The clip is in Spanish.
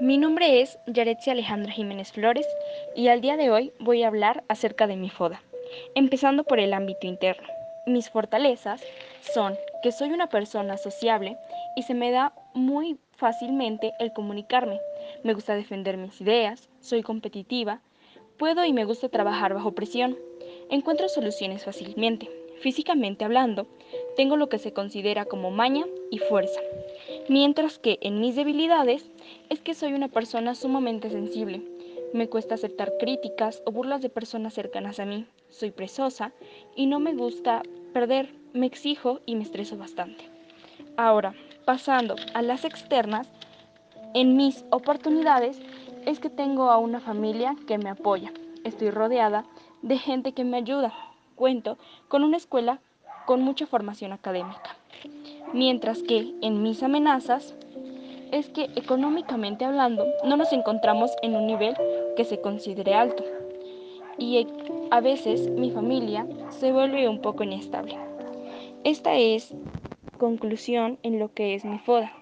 Mi nombre es Yaretsi Alejandra Jiménez Flores y al día de hoy voy a hablar acerca de mi FODA, empezando por el ámbito interno. Mis fortalezas son que soy una persona sociable y se me da muy fácilmente el comunicarme. Me gusta defender mis ideas, soy competitiva, puedo y me gusta trabajar bajo presión, encuentro soluciones fácilmente. Físicamente hablando, tengo lo que se considera como maña y fuerza, mientras que en mis debilidades es que soy una persona sumamente sensible. Me cuesta aceptar críticas o burlas de personas cercanas a mí. Soy presosa y no me gusta perder, me exijo y me estreso bastante. Ahora, pasando a las externas, en mis oportunidades es que tengo a una familia que me apoya. Estoy rodeada de gente que me ayuda. Cuento con una escuela con mucha formación académica. Mientras que en mis amenazas es que económicamente hablando no nos encontramos en un nivel que se considere alto y a veces mi familia se vuelve un poco inestable. Esta es conclusión en lo que es mi FODA.